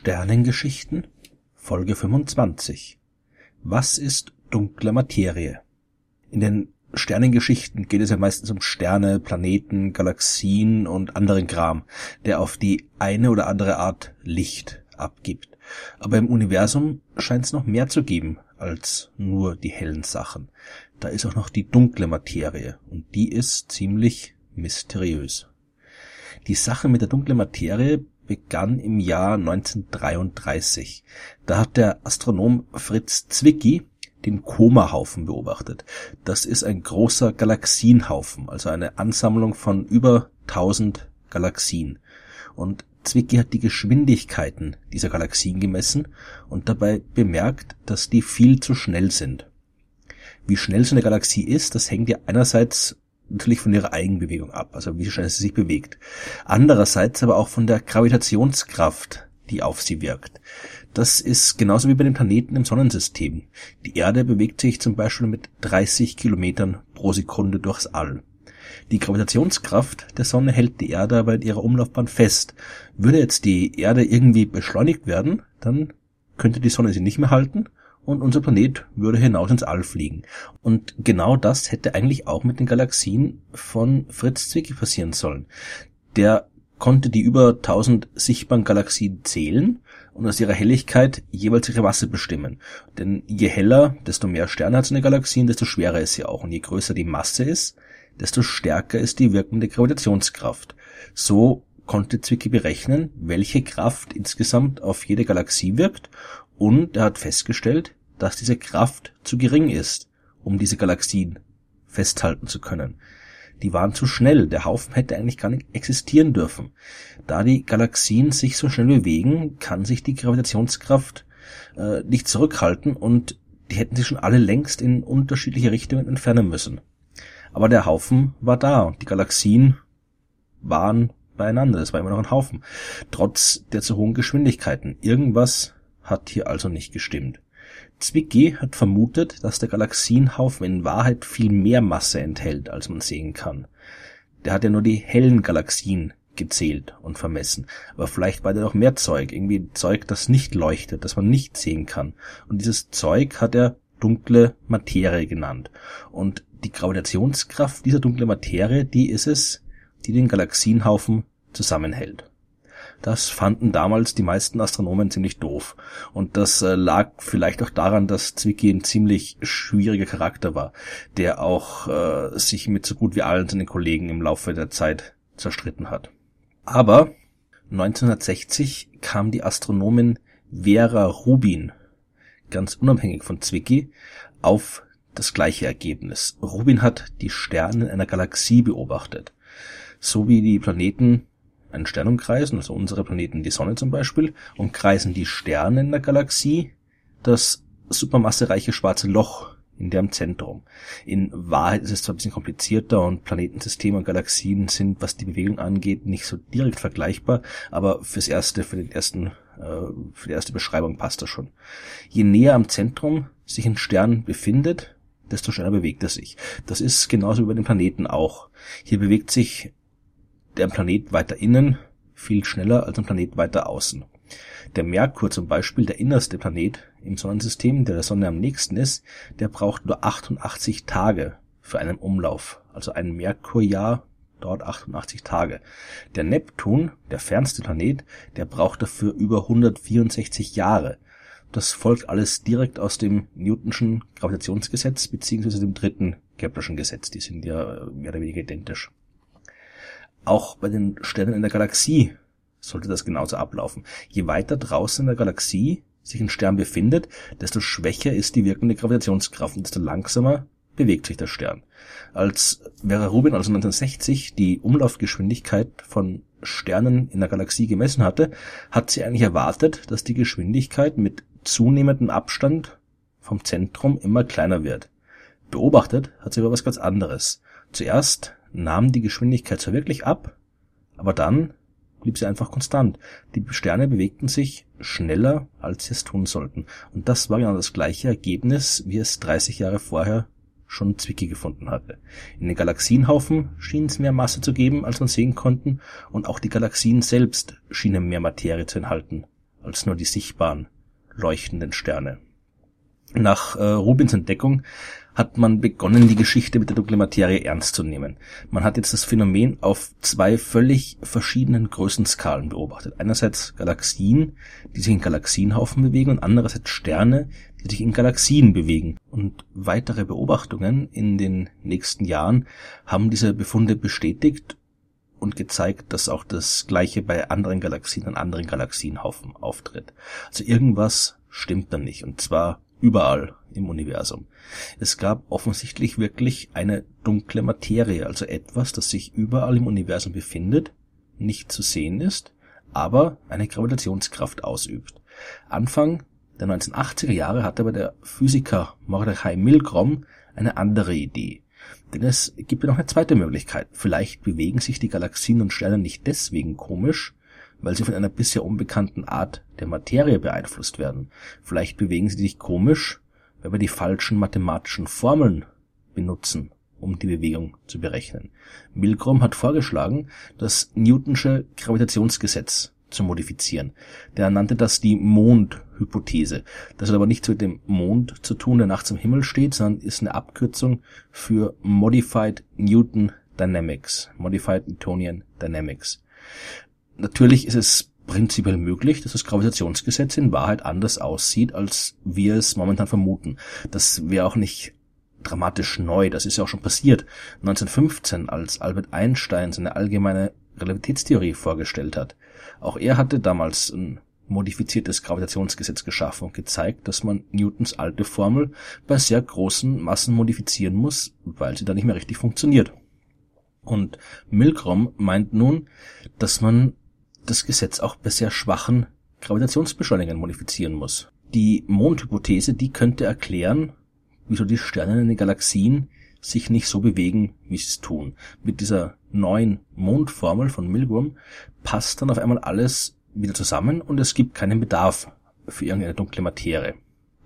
Sternengeschichten Folge 25 Was ist dunkle Materie? In den Sternengeschichten geht es ja meistens um Sterne, Planeten, Galaxien und anderen Kram, der auf die eine oder andere Art Licht abgibt. Aber im Universum scheint es noch mehr zu geben als nur die hellen Sachen. Da ist auch noch die dunkle Materie und die ist ziemlich mysteriös. Die Sache mit der dunklen Materie begann im Jahr 1933. Da hat der Astronom Fritz Zwicky den Koma-Haufen beobachtet. Das ist ein großer Galaxienhaufen, also eine Ansammlung von über 1000 Galaxien. Und Zwicky hat die Geschwindigkeiten dieser Galaxien gemessen und dabei bemerkt, dass die viel zu schnell sind. Wie schnell so eine Galaxie ist, das hängt ja einerseits natürlich von ihrer Eigenbewegung ab, also wie schnell sie sich bewegt. Andererseits aber auch von der Gravitationskraft, die auf sie wirkt. Das ist genauso wie bei den Planeten im Sonnensystem. Die Erde bewegt sich zum Beispiel mit 30 Kilometern pro Sekunde durchs All. Die Gravitationskraft der Sonne hält die Erde aber in ihrer Umlaufbahn fest. Würde jetzt die Erde irgendwie beschleunigt werden, dann könnte die Sonne sie nicht mehr halten und unser Planet würde hinaus ins All fliegen. Und genau das hätte eigentlich auch mit den Galaxien von Fritz Zwicky passieren sollen. Der konnte die über 1000 sichtbaren Galaxien zählen und aus ihrer Helligkeit jeweils ihre Masse bestimmen. Denn je heller, desto mehr Sterne hat eine Galaxie, desto schwerer ist sie auch. Und je größer die Masse ist, desto stärker ist die wirkende Gravitationskraft. So konnte Zwicky berechnen, welche Kraft insgesamt auf jede Galaxie wirkt und er hat festgestellt, dass diese Kraft zu gering ist, um diese Galaxien festhalten zu können. Die waren zu schnell, der Haufen hätte eigentlich gar nicht existieren dürfen. Da die Galaxien sich so schnell bewegen, kann sich die Gravitationskraft äh, nicht zurückhalten und die hätten sich schon alle längst in unterschiedliche Richtungen entfernen müssen. Aber der Haufen war da und die Galaxien waren beieinander. Es war immer noch ein Haufen. Trotz der zu hohen Geschwindigkeiten. Irgendwas hat hier also nicht gestimmt. Zwicky hat vermutet, dass der Galaxienhaufen in Wahrheit viel mehr Masse enthält, als man sehen kann. Der hat ja nur die hellen Galaxien gezählt und vermessen. Aber vielleicht war da noch mehr Zeug, irgendwie Zeug, das nicht leuchtet, das man nicht sehen kann. Und dieses Zeug hat er dunkle Materie genannt. Und die Gravitationskraft dieser dunklen Materie, die ist es, die den Galaxienhaufen zusammenhält. Das fanden damals die meisten Astronomen ziemlich doof. Und das äh, lag vielleicht auch daran, dass Zwicky ein ziemlich schwieriger Charakter war, der auch äh, sich mit so gut wie allen seinen Kollegen im Laufe der Zeit zerstritten hat. Aber 1960 kam die Astronomin Vera Rubin, ganz unabhängig von Zwicky, auf das gleiche Ergebnis. Rubin hat die Sterne in einer Galaxie beobachtet. So wie die Planeten einen Stern umkreisen, also unsere Planeten, die Sonne zum Beispiel, umkreisen die Sterne in der Galaxie das supermassereiche schwarze Loch in deren Zentrum. In Wahrheit ist es zwar ein bisschen komplizierter und Planetensysteme und Galaxien sind, was die Bewegung angeht, nicht so direkt vergleichbar, aber fürs erste, für den ersten, äh, für die erste Beschreibung passt das schon. Je näher am Zentrum sich ein Stern befindet, desto schneller bewegt er sich. Das ist genauso wie bei den Planeten auch. Hier bewegt sich der Planet weiter innen viel schneller als ein Planet weiter außen. Der Merkur zum Beispiel, der innerste Planet im Sonnensystem, der der Sonne am nächsten ist, der braucht nur 88 Tage für einen Umlauf. Also ein Merkurjahr dauert 88 Tage. Der Neptun, der fernste Planet, der braucht dafür über 164 Jahre. Das folgt alles direkt aus dem Newtonschen Gravitationsgesetz beziehungsweise dem dritten Keplerschen Gesetz. Die sind ja mehr oder weniger identisch. Auch bei den Sternen in der Galaxie sollte das genauso ablaufen. Je weiter draußen in der Galaxie sich ein Stern befindet, desto schwächer ist die wirkende Gravitationskraft und desto langsamer bewegt sich der Stern. Als Vera Rubin also 1960 die Umlaufgeschwindigkeit von Sternen in der Galaxie gemessen hatte, hat sie eigentlich erwartet, dass die Geschwindigkeit mit zunehmendem Abstand vom Zentrum immer kleiner wird. Beobachtet hat sie aber was ganz anderes. Zuerst nahm die Geschwindigkeit zwar wirklich ab, aber dann blieb sie einfach konstant. Die Sterne bewegten sich schneller, als sie es tun sollten. Und das war genau das gleiche Ergebnis, wie es 30 Jahre vorher schon Zwicky gefunden hatte. In den Galaxienhaufen schien es mehr Masse zu geben, als man sehen konnten, und auch die Galaxien selbst schienen mehr Materie zu enthalten, als nur die sichtbaren leuchtenden Sterne. Nach äh, Rubins Entdeckung hat man begonnen, die Geschichte mit der dunklen Materie ernst zu nehmen. Man hat jetzt das Phänomen auf zwei völlig verschiedenen Größenskalen beobachtet. Einerseits Galaxien, die sich in Galaxienhaufen bewegen und andererseits Sterne, die sich in Galaxien bewegen. Und weitere Beobachtungen in den nächsten Jahren haben diese Befunde bestätigt und gezeigt, dass auch das Gleiche bei anderen Galaxien und anderen Galaxienhaufen auftritt. Also irgendwas stimmt da nicht. Und zwar überall im Universum. Es gab offensichtlich wirklich eine dunkle Materie, also etwas, das sich überall im Universum befindet, nicht zu sehen ist, aber eine Gravitationskraft ausübt. Anfang der 1980er Jahre hatte aber der Physiker Mordechai Milgrom eine andere Idee. Denn es gibt ja noch eine zweite Möglichkeit. Vielleicht bewegen sich die Galaxien und Sterne nicht deswegen komisch, weil sie von einer bisher unbekannten Art der Materie beeinflusst werden. Vielleicht bewegen sie sich komisch, weil wir die falschen mathematischen Formeln benutzen, um die Bewegung zu berechnen. Milgrom hat vorgeschlagen, das Newtonsche Gravitationsgesetz zu modifizieren. Der nannte das die Mondhypothese. Das hat aber nichts mit dem Mond zu tun, der nachts im Himmel steht, sondern ist eine Abkürzung für Modified Newton Dynamics, Modified Newtonian Dynamics. Natürlich ist es prinzipiell möglich, dass das Gravitationsgesetz in Wahrheit anders aussieht, als wir es momentan vermuten. Das wäre auch nicht dramatisch neu, das ist ja auch schon passiert. 1915, als Albert Einstein seine allgemeine Relativitätstheorie vorgestellt hat. Auch er hatte damals ein modifiziertes Gravitationsgesetz geschaffen und gezeigt, dass man Newtons alte Formel bei sehr großen Massen modifizieren muss, weil sie da nicht mehr richtig funktioniert. Und Milgrom meint nun, dass man das Gesetz auch bei sehr schwachen Gravitationsbeschleunigern modifizieren muss. Die Mondhypothese, die könnte erklären, wieso die Sterne in den Galaxien sich nicht so bewegen, wie sie es tun. Mit dieser neuen Mondformel von Milgram passt dann auf einmal alles wieder zusammen und es gibt keinen Bedarf für irgendeine dunkle Materie.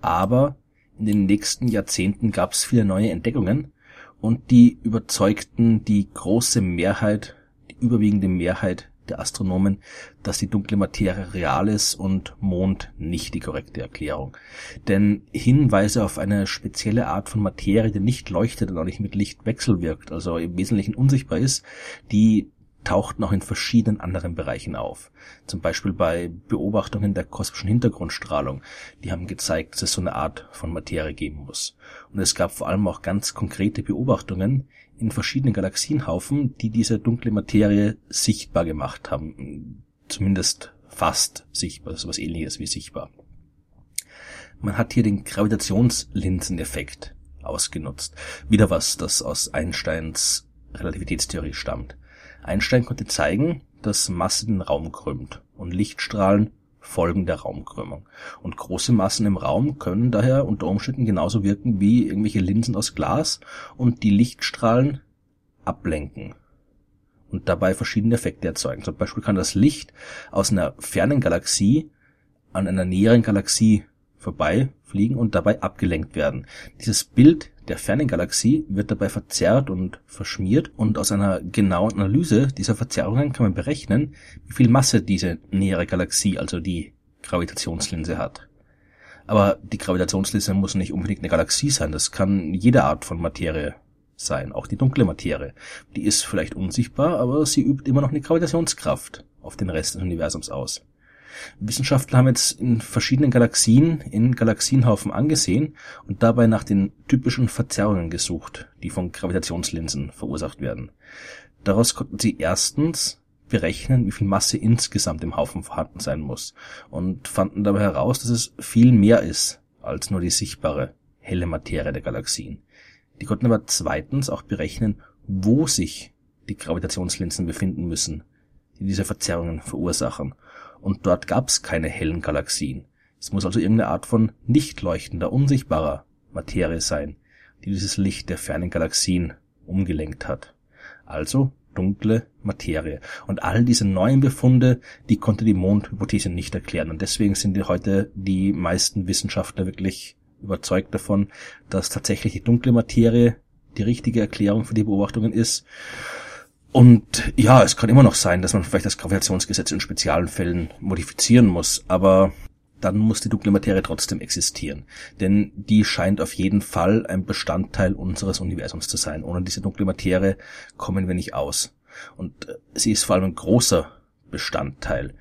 Aber in den nächsten Jahrzehnten gab es viele neue Entdeckungen und die überzeugten die große Mehrheit, die überwiegende Mehrheit der Astronomen, dass die dunkle Materie real ist und Mond nicht die korrekte Erklärung. Denn Hinweise auf eine spezielle Art von Materie, die nicht leuchtet und auch nicht mit Licht wechselwirkt, also im Wesentlichen unsichtbar ist, die tauchten auch in verschiedenen anderen Bereichen auf. Zum Beispiel bei Beobachtungen der kosmischen Hintergrundstrahlung. Die haben gezeigt, dass es so eine Art von Materie geben muss. Und es gab vor allem auch ganz konkrete Beobachtungen, in verschiedenen Galaxienhaufen, die diese dunkle Materie sichtbar gemacht haben. Zumindest fast sichtbar, also was ähnliches wie sichtbar. Man hat hier den Gravitationslinseneffekt ausgenutzt. Wieder was, das aus Einsteins Relativitätstheorie stammt. Einstein konnte zeigen, dass Masse den Raum krümmt und Lichtstrahlen Folgen der Raumkrümmung. Und große Massen im Raum können daher unter Umständen genauso wirken wie irgendwelche Linsen aus Glas und die Lichtstrahlen ablenken und dabei verschiedene Effekte erzeugen. Zum Beispiel kann das Licht aus einer fernen Galaxie an einer näheren Galaxie vorbeifliegen und dabei abgelenkt werden. Dieses Bild der fernen Galaxie wird dabei verzerrt und verschmiert und aus einer genauen Analyse dieser Verzerrungen kann man berechnen, wie viel Masse diese nähere Galaxie, also die Gravitationslinse hat. Aber die Gravitationslinse muss nicht unbedingt eine Galaxie sein, das kann jede Art von Materie sein, auch die dunkle Materie. Die ist vielleicht unsichtbar, aber sie übt immer noch eine Gravitationskraft auf den Rest des Universums aus. Wissenschaftler haben jetzt in verschiedenen Galaxien in Galaxienhaufen angesehen und dabei nach den typischen Verzerrungen gesucht, die von Gravitationslinsen verursacht werden. Daraus konnten sie erstens berechnen, wie viel Masse insgesamt im Haufen vorhanden sein muss und fanden dabei heraus, dass es viel mehr ist als nur die sichtbare helle Materie der Galaxien. Die konnten aber zweitens auch berechnen, wo sich die Gravitationslinsen befinden müssen, die diese Verzerrungen verursachen und dort gab es keine hellen Galaxien. Es muss also irgendeine Art von nicht leuchtender, unsichtbarer Materie sein, die dieses Licht der fernen Galaxien umgelenkt hat. Also dunkle Materie. Und all diese neuen Befunde, die konnte die Mondhypothese nicht erklären. Und deswegen sind heute die meisten Wissenschaftler wirklich überzeugt davon, dass tatsächlich die dunkle Materie die richtige Erklärung für die Beobachtungen ist. Und ja, es kann immer noch sein, dass man vielleicht das Gravitationsgesetz in speziellen Fällen modifizieren muss, aber dann muss die dunkle Materie trotzdem existieren. Denn die scheint auf jeden Fall ein Bestandteil unseres Universums zu sein. Ohne diese dunkle Materie kommen wir nicht aus. Und äh, sie ist vor allem ein großer Bestandteil.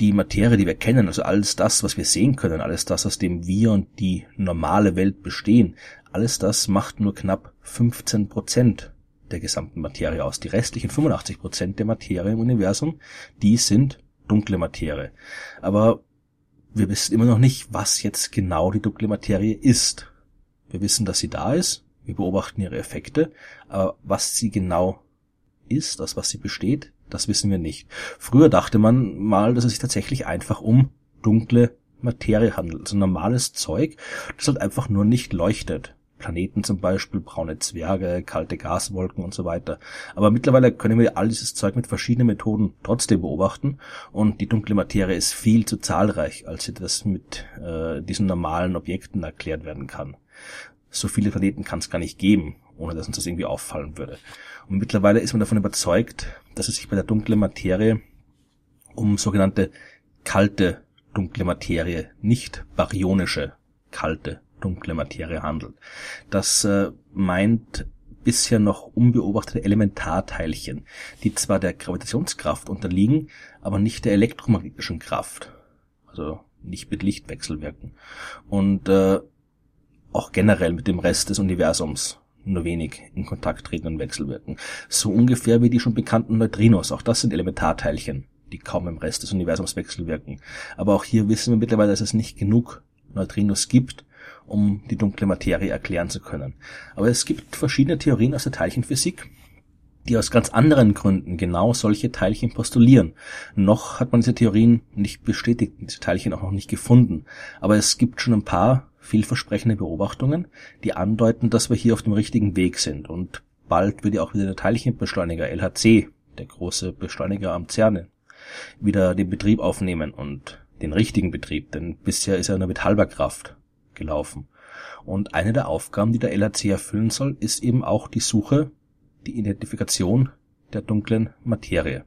Die Materie, die wir kennen, also alles das, was wir sehen können, alles das, aus dem wir und die normale Welt bestehen, alles das macht nur knapp 15 Prozent der gesamten Materie aus. Die restlichen 85 Prozent der Materie im Universum, die sind dunkle Materie. Aber wir wissen immer noch nicht, was jetzt genau die dunkle Materie ist. Wir wissen, dass sie da ist, wir beobachten ihre Effekte, aber was sie genau ist, aus was sie besteht, das wissen wir nicht. Früher dachte man mal, dass es sich tatsächlich einfach um dunkle Materie handelt, also normales Zeug, das halt einfach nur nicht leuchtet. Planeten zum Beispiel, braune Zwerge, kalte Gaswolken und so weiter. Aber mittlerweile können wir all dieses Zeug mit verschiedenen Methoden trotzdem beobachten und die dunkle Materie ist viel zu zahlreich, als sie das mit äh, diesen normalen Objekten erklärt werden kann. So viele Planeten kann es gar nicht geben, ohne dass uns das irgendwie auffallen würde. Und mittlerweile ist man davon überzeugt, dass es sich bei der dunklen Materie um sogenannte kalte dunkle Materie, nicht baryonische kalte dunkle Materie handelt. Das äh, meint bisher noch unbeobachtete Elementarteilchen, die zwar der Gravitationskraft unterliegen, aber nicht der elektromagnetischen Kraft. Also nicht mit Licht wechselwirken. Und äh, auch generell mit dem Rest des Universums nur wenig in Kontakt treten und wechselwirken. So ungefähr wie die schon bekannten Neutrinos. Auch das sind Elementarteilchen, die kaum im Rest des Universums wechselwirken. Aber auch hier wissen wir mittlerweile, dass es nicht genug Neutrinos gibt, um die dunkle Materie erklären zu können. Aber es gibt verschiedene Theorien aus der Teilchenphysik, die aus ganz anderen Gründen genau solche Teilchen postulieren. Noch hat man diese Theorien nicht bestätigt, diese Teilchen auch noch nicht gefunden. Aber es gibt schon ein paar vielversprechende Beobachtungen, die andeuten, dass wir hier auf dem richtigen Weg sind. Und bald wird ja auch wieder der Teilchenbeschleuniger LHC, der große Beschleuniger am CERN, wieder den Betrieb aufnehmen und den richtigen Betrieb, denn bisher ist er nur mit halber Kraft gelaufen. Und eine der Aufgaben, die der LHC erfüllen soll, ist eben auch die Suche, die Identifikation der dunklen Materie.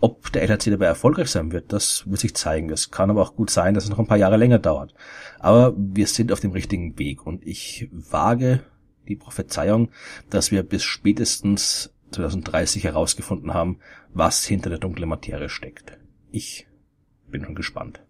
Ob der LHC dabei erfolgreich sein wird, das wird sich zeigen. Es kann aber auch gut sein, dass es noch ein paar Jahre länger dauert. Aber wir sind auf dem richtigen Weg und ich wage die Prophezeiung, dass wir bis spätestens 2030 herausgefunden haben, was hinter der dunklen Materie steckt. Ich bin schon gespannt.